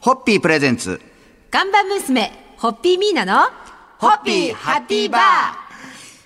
ホッピープレゼンツ。看板娘、ホッピーミーナの、ホッピーハッピーバー。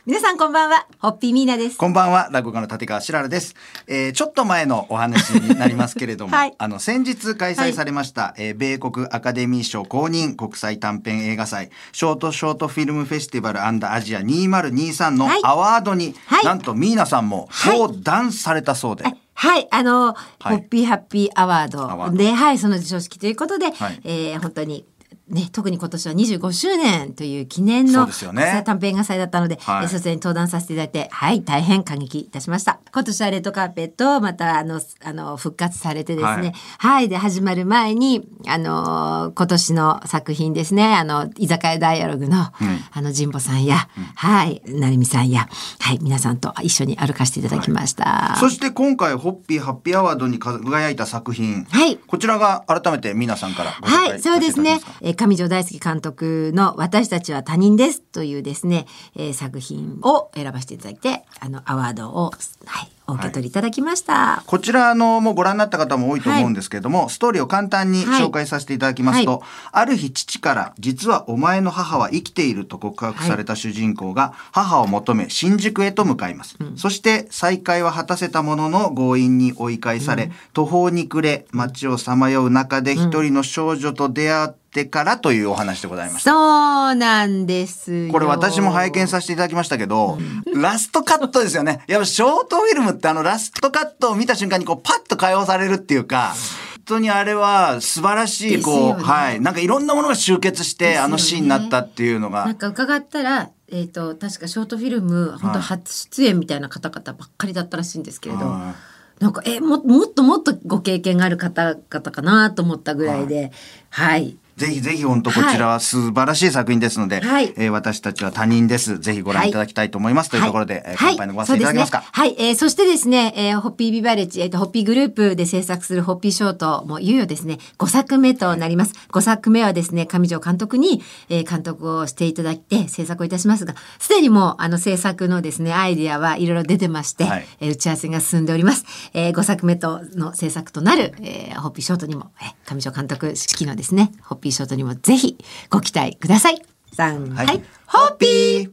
皆さんこんばんは、ホッピーミーナです。こんばんは、落語家の立川しららです。えーちょっと前のお話になりますけれども、はい。あの、先日開催されました、えー米国アカデミー賞公認国際短編映画祭、ショートショートフィルムフェスティバルアジア2023のはい。アワードに、はい。なんとミーナさんも登壇されたそうで、はい、あの、はい。ホッピーハッピーアワードドで、はい、その授賞式ということで、はい。えー本当に、ね、特に今年は25周年という記念のそうですよね国際短編映画祭だったので、はいえーそちらに登壇させていただいて、はい、大変感激いたしました。今年はレッドカーペット、また、あの、あの、復活されてですね、はい、で、始まる前に、あの、今年の作品ですね、あの、居酒屋ダイアログの、あの、神保さんや、はい、成美さんや、はい、皆さんと一緒に歩かせていただきました。そして今回ホッピーハッピーアワードに輝いた作品、はいこちらが改めてミーナさんからご紹介はい、そうですね。えー上条大輔監督の私たちは他人ですというですね、えー作品を選ばせていただいて、あのアワードを、はい、お受け取りいただきました。こちらあのもうご覧になった方も多いと思うんですけれども、ストーリーを簡単に紹介させていただきますと、はいある日父から実はお前の母は生きていると告白された主人公が母を求め新宿へと向かいます、そして再会は果たせたものの強引に追い返され、途方に暮れ街をさまよう中で一人の少女と出会ってからというお話でございました。そうなんですよ。これ私も拝見させていただきましたけど、ラストカットですよね。やっぱショートフィルムってあのラストカットを見た瞬間にこうパッと解放されるっていうか、本当にあれは素晴らしい、こう、ねはい。なんかいろんなものが集結して、ねあのシーンになったっていうのがなん。か伺ったら、えっ、と、確かショートフィルム、本当初出演みたいな方々ばっかりだったらしいんですけれど、はなんか、え、も、もっともっとご経験がある方々かなと思ったぐらいで、はい。ぜひぜひ本当こちらは素晴らしい作品ですので、はいえー私たちは他人です。ぜひご覧いただきたいと思います。というところで、えー乾杯のご発声いただけますか？はい、ねはい、えーそしてですね、えーホッピービバレッジ、えっ、と、ホッピーグループで制作するホッピーショートもいよいよですね、5作目となります。5作目はですね、上条監督に、えー監督をしていただいて制作をいたしますが、すでにもう、あの、制作のですね、アイディアはいろいろ出てまして、はいえー打ち合わせが進んでおります。え5作目との制作となる、えーホッピーショートにも、えー上条監督式のですね、ホッピーショートにもぜひご期待ください。3、はい、ホッピー。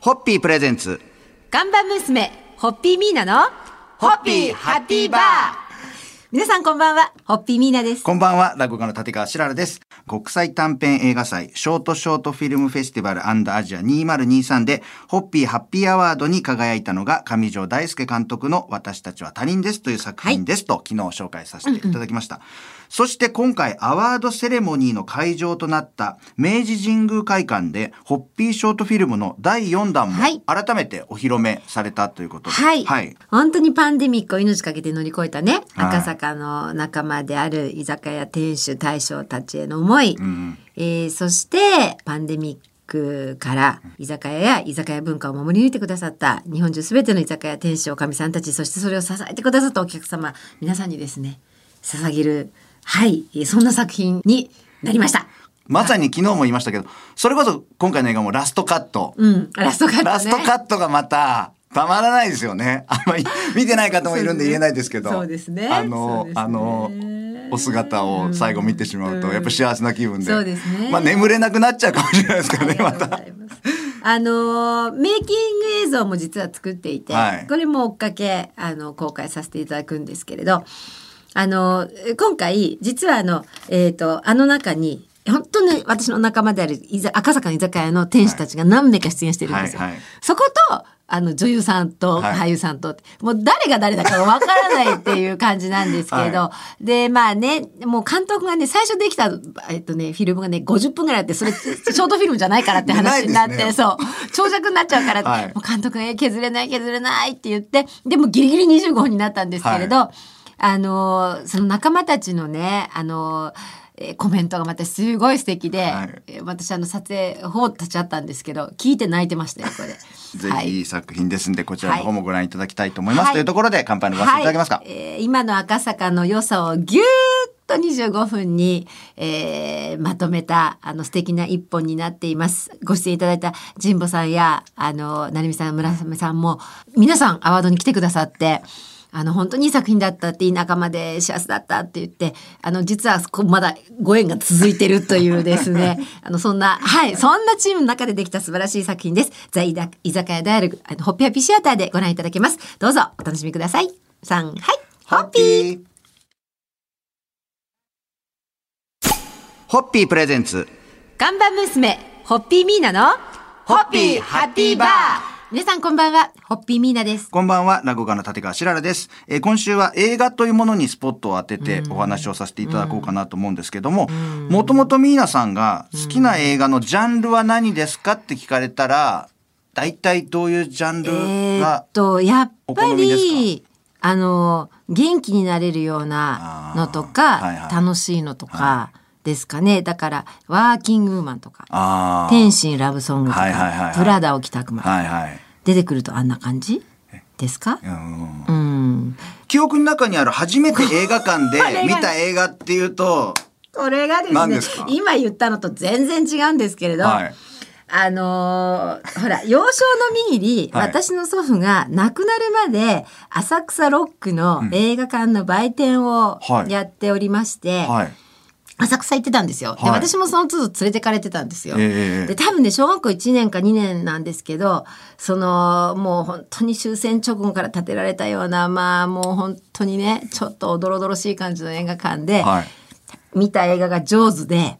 ホッピープレゼンツ。看板娘、ホッピーミーナの、ホッピーハッピーバー皆さんこんばんは、ホッピーミーナです。こんばんは、落語家の立川しららです。国際短編映画祭、ショートショートフィルムフェスティバルアジア2023で、ホッピーハッピーアワードに輝いたのが、上条大輔監督の私たちは他人ですという作品ですと、昨日紹介させていただきました。そして今回、アワードセレモニーの会場となった、明治神宮会館で、ホッピーショートフィルムの第4弾もはい、改めてお披露目されたということで。はい、はい。本当にパンデミックを命かけて乗り越えたね、はい赤坂の仲間である居酒屋店主大将たちへの思い、んえーそしてパンデミックから居酒屋や居酒屋文化を守り抜いてくださった日本中すべての居酒屋店主おかみさんたちそしてそれを支えてくださったお客様皆さんにですね捧げるはいえーそんな作品になりました。まさに昨日も言いましたけど、それこそ今回の映画もラストカット。うん、ラストカットね。ラストカットがまた、たまらないですよね。あんまり見てない方もいるんで言えないですけど。そうですねあの、ねあの、お姿を最後見てしまうと、うんやっぱ幸せな気分で。そうですねまあ眠れなくなっちゃうかもしれないですからね、また。あのーメイキング映像も実は作っていて、はいこれも追っかけあの公開させていただくんですけれどあのー今回実はあのえっ、とあの中に本当に私の仲間である赤坂の居酒屋の店主たちが何名か出演してるんですよ。はいはいそことあの女優さんとはい。俳優さんと、もう誰が誰だかわからないっていう感じなんですけれど、はでまあねもう監督がね最初できた、えっとね、フィルムがね50分ぐらいあってそれ ショートフィルムじゃないからって話になって、ね。そう。長尺になっちゃうから、はい。もう監督がえ削れない削れないって言ってでもギリギリ25分になったんですけれど、あのその仲間たちのねあのえーコメントがまたすごい素敵で、はいえー私あの撮影方立ち会ったんですけど聞いて泣いてましたよこれ。ぜはいひいい作品ですんで、こちらの方もご覧いただきたいと思います。はいというところで、乾杯のご発声いただけますか。はいえー今の赤坂の良さをぎゅーっと25分に、えーまとめたあの素敵な一本になっています。ご出演いただいた神保さんやあの成美さん村雨さんも皆さんアワードに来てくださって。あの本当にいい作品だったっていい仲間で幸せだったって言ってあの実はこまだご縁が続いてるというですね。あのそんなはいそんなチームの中でできた素晴らしい作品です。ザ・居酒屋であるあのホッピーハッピーシアターでご覧いただけます。どうぞお楽しみください。さんはいホッピー。ホッピープレゼンツ。看板娘ホッピーミーナのホッピーハッピーバー皆さんこんばんはホッピーミーナです。こんばんは、落語家の立川しららです、えー今週は映画というものにスポットを当ててお話をさせていただこうかなと思うんですけども、もともとミーナさんが好きな映画のジャンルは何ですかって聞かれたら、大体どういうジャンルえーがっ、とやっぱりあの元気になれるようなのとか、はいはい。楽しいのとかですかね。だからワーキングウーマンとか天心ラブソングとか、はいはいはいはい。プラダを着たくまはいはい。出てくるとあんな感じ？ですか？うん。うん。記憶の中にある初めて映画館で 見た映画っていうと、これがですね今言ったのと全然違うんですけれど、はい。あのーほら幼少のミニリ、はい。私の祖父が亡くなるまで浅草ロックの映画館の売店をはい。やっておりまして、はい。浅草行ってたんですよ。ではい私もその都度連れてかれてたんですよ。ええで多分ね小学校1年か2年なんですけどそのもう本当に終戦直後から建てられたようなまあもう本当にねちょっとおどろおどろしい感じの映画館で、はい。見た映画が「ジョーズで。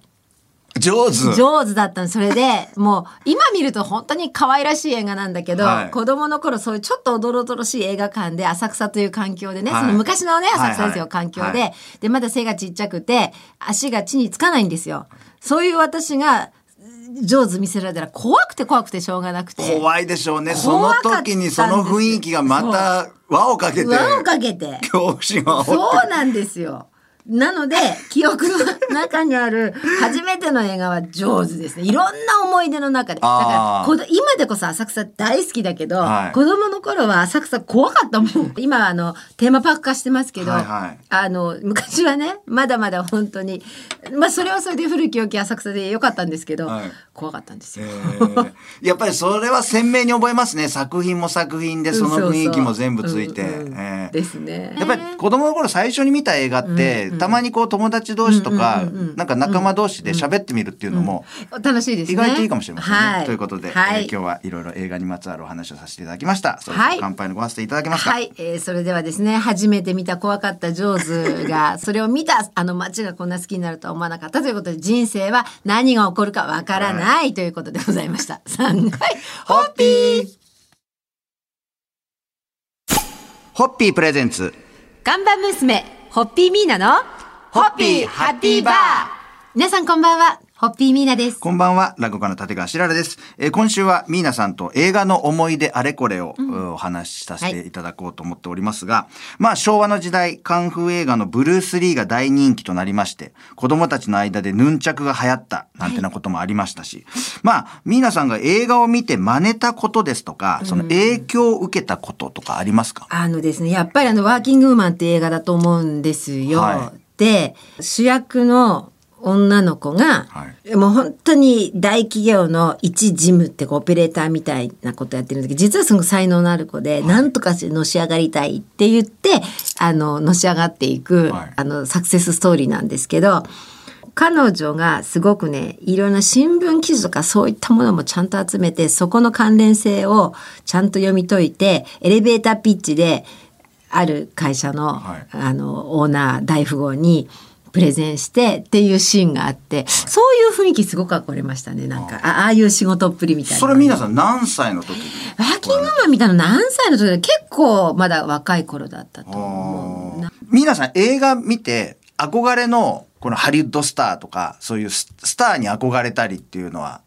上手。上手だったの。それで もう今見ると本当に可愛らしい映画なんだけど、はい。子供の頃そういうちょっとおどろおどろしい映画館で浅草という環境でね、はい。その昔のね浅草ですよ、はいはい環境で、はでまだ背がちっちゃくて足が地につかないんですよ。そういう私が上手見せられたら怖くて怖くてしょうがなくて。怖いでしょうね。その時にその雰囲気がまた輪をかけて、輪をかけて。恐怖心を煽って。そうなんですよ。なので記憶の中にある 初めての映画は上手ですね。いろんな思い出の中で。だから今でこそ浅草大好きだけど、はい子供の頃は浅草怖かったもん。今はあのテーマパーク化してますけど、はいはいあの昔はねまだまだ本当にまあそれはそれで古き良き浅草で良かったんですけど、はい怖かったんですえよ。ーやっぱりそれは鮮明に覚えますね。作品も作品でその雰囲気も全部ついて。ですね。やっぱり子供の頃最初に見た映画って、たまにこう友達同士とか、なんか仲間同士で喋ってみるっていうのも、楽しいですね。意外といいかもしれませんね。はい、ということで、はい。えー今日はいろいろ映画にまつわるお話をさせていただきました。それはい乾杯のごわせていただけますか？はい、えーそれではですね初めて見た怖かったジョーズが それを見たあの街がこんな好きになるとは思わなかった。ということで人生は何が起こるかわからないということでございました。さんはいホッピー。ホッピー presents。看板娘ホッピーミーナのホッピーハッピーバー。皆さんこんばんはホッピーミーナです。こんばんは、落語家の立川しららです。えー今週はミーナさんと映画の思い出あれこれを、お話しさせていただこうと思っておりますが、まあ昭和の時代、カンフー映画のブルース・リーが大人気となりまして、子供たちの間でヌンチャクが流行ったなんてなこともありましたし、まあミーナさんが映画を見て真似たことですとか、その影響を受けたこととかありますか、あのですねやっぱりあのワーキングウーマンって映画だと思うんですよ。はで主役の女の子が、はもう本当に大企業の一事務ってオペレーターみたいなことやってるんだけど実はすごく才能のある子で、なんとかしてのし上がりたいって言ってあののし上がっていく、はい。あのサクセスストーリーなんですけど彼女がすごくねいろんな新聞記事とかそういったものもちゃんと集めてそこの関連性をちゃんと読み解いてエレベーターピッチである会社の,、はい。あのオーナー大富豪にプレゼンしてっていうシーンがあって、そういう雰囲気すごく憧れましたねなんかあああいう仕事っぷりみたいな。それミーナさん何歳の時に？ワーキングマン見たの何歳の時で結構まだ若い頃だったと思うな。ミーナさん映画見て憧れのこのハリウッドスターとかそういうススターに憧れたりっていうのは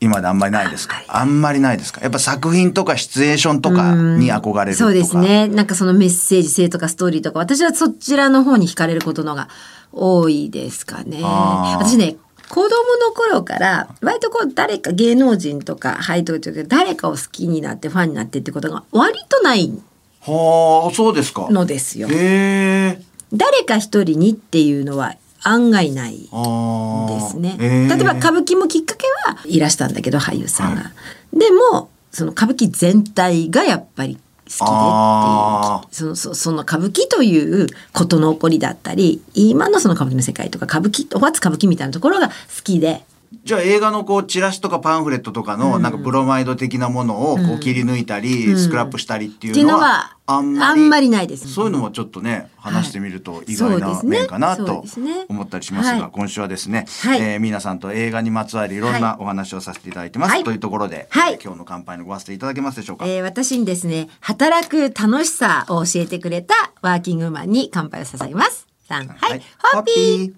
今まであんまりないですか？あんまりないですか？やっぱ作品とかシチュエーションとかに憧れるとか。そうですね。なんかそのメッセージ性とかストーリーとか、私はそちらの方に惹かれることのが多いですかね。私ね、子供の頃から、割とこう誰か芸能人とか俳優とか誰かを好きになってファンになってってことが割とないはあそうですか。のですよ。誰か一人にっていうのは案外ない。ですね。へー例えば歌舞伎もきっかけはいらしたんだけど俳優さんが。でもその歌舞伎全体がやっぱり好あそのそその歌舞伎ということの起こりだったり今のその歌舞伎の世界とか歌舞伎お初歌舞伎みたいなところが好きでじゃあ映画のこうチラシとかパンフレットとかのなんかブロマイド的なものをこう切り抜いたりスクラップしたりっていうのはあんまりあんまりないですそういうのもちょっとね話してみると意外な面かなと思ったりしますはい。が今週はですねはい。えー皆さんと映画にまつわるいろんなお話をさせていただいてまはい。すというところで今日の乾杯のごわせていただけますでしょうか？えー私にですね働く楽しさを教えてくれたワーキングマンに乾杯を捧げます。さん。はい、ホッピーー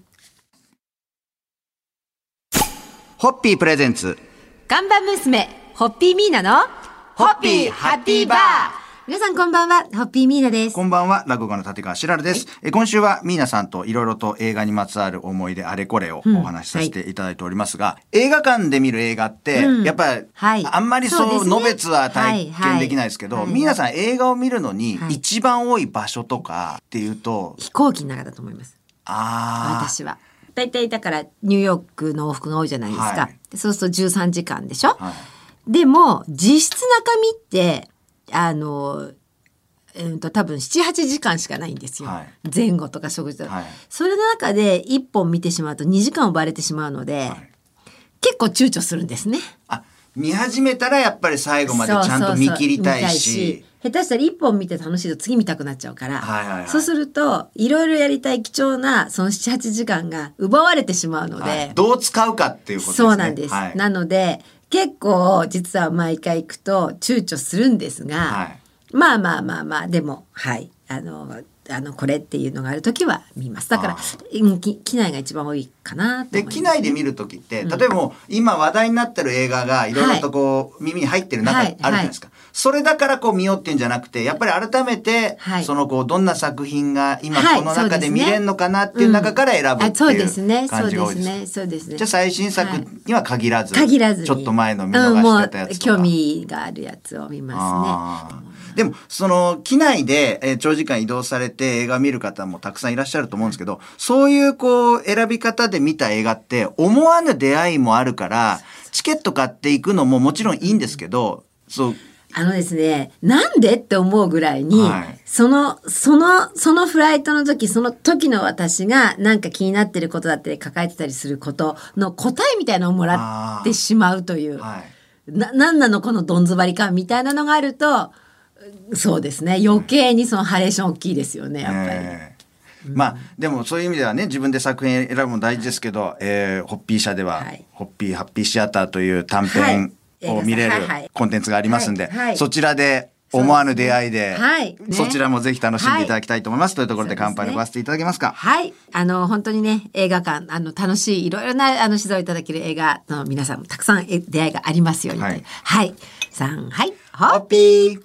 ホッピープレゼンツ。看板娘ホッピーミーナのホッピーハッピーバー。皆さんこんばんはホッピーミーナです。こんばんは、落語家の立川しらるです。え今週はミーナさんといろいろと映画にまつわる思い出あれこれをお話しさせてい。ただいておりますが、映画館で見る映画って、うん。やっぱり、はい。あんまりそう、のべつは体験できないですけど、ミーナさん映画を見るのにはい。一番多い場所とかっていうと、飛行機の中だと思います。ああ、私は。大体だからニューヨークの往復が多いじゃないですか。はい。そうすると13時間でしょ？はい。でも実質中身ってあのうんと多分78時間しかないんですよ、はい。前後とか食事とか、はい。それの中で1本見てしまうと2時間奪われてしまうので、はい。結構躊躇するんですね。あ、見始めたらやっぱり最後までちゃんと見切りたいし、下手したら1本見て楽しいと次見たくなっちゃうから、はいはいはい。そうするといろいろやりたい貴重なその78時間が奪われてしまうので、はい。どう使うかっていうことですね。そうなんです、はい。なので結構実は毎回行くと躊躇するんですが、はい。まあまあまあまあでもはい。あのあのこれっていうのがある時は見ます。だから機内が一番多いかなとで機内で見る時って、例えば今話題になってる映画がいろいろとこう、耳に入ってる中あはい。るじゃないですか、それだからこう見ようっていうんじゃなくてやっぱり改めて、はい。そのこうどんな作品が今はいこの中で見れるのかなっていううん中から選ぶってあそうですいう感じが多いです。すね。そうですね。じゃあ最新作には限らず、限らずに。ちょっと前の見うん逃してたやつとか。興味があるやつを見ますねでもその機内で、えー長時間移動されて映画見る方もたくさんいらっしゃると思うんですけどそういうこう選び方で見た映画って思わぬ出会いもあるからチケット買っていくのももちろんいいんですけどそう。あのですねなんでって思うぐらいに、はい。そのそのそのフライトの時その時の私がなんか気になってることだったり抱えてたりすることの答えみたいなのをもらってしまうという。はい、な何なのこのどんずばり感みたいなのがあるとそうですね。余計にそのハレーション大きいですよねやっぱり。えーまあでもそういう意味ではね自分で作品選ぶのも大事ですけど、えーホッピー社では、はい。ホッピーハッピーシアターという短はい。編を見れるはいはい。コンテンツがありますんで、はいはい。そちらで思わぬ出会いではい。ねそちらもぜひ楽しんでいただきたいと思います、とい。うところで乾杯のごわせていただけますか？はい。あの、本当にね、映画館、あの、楽しい、いろいろな、あの、指導いただける映画の皆さんもたくさんえ出会いがありますように。はい。はい。さん、はい。ホッピー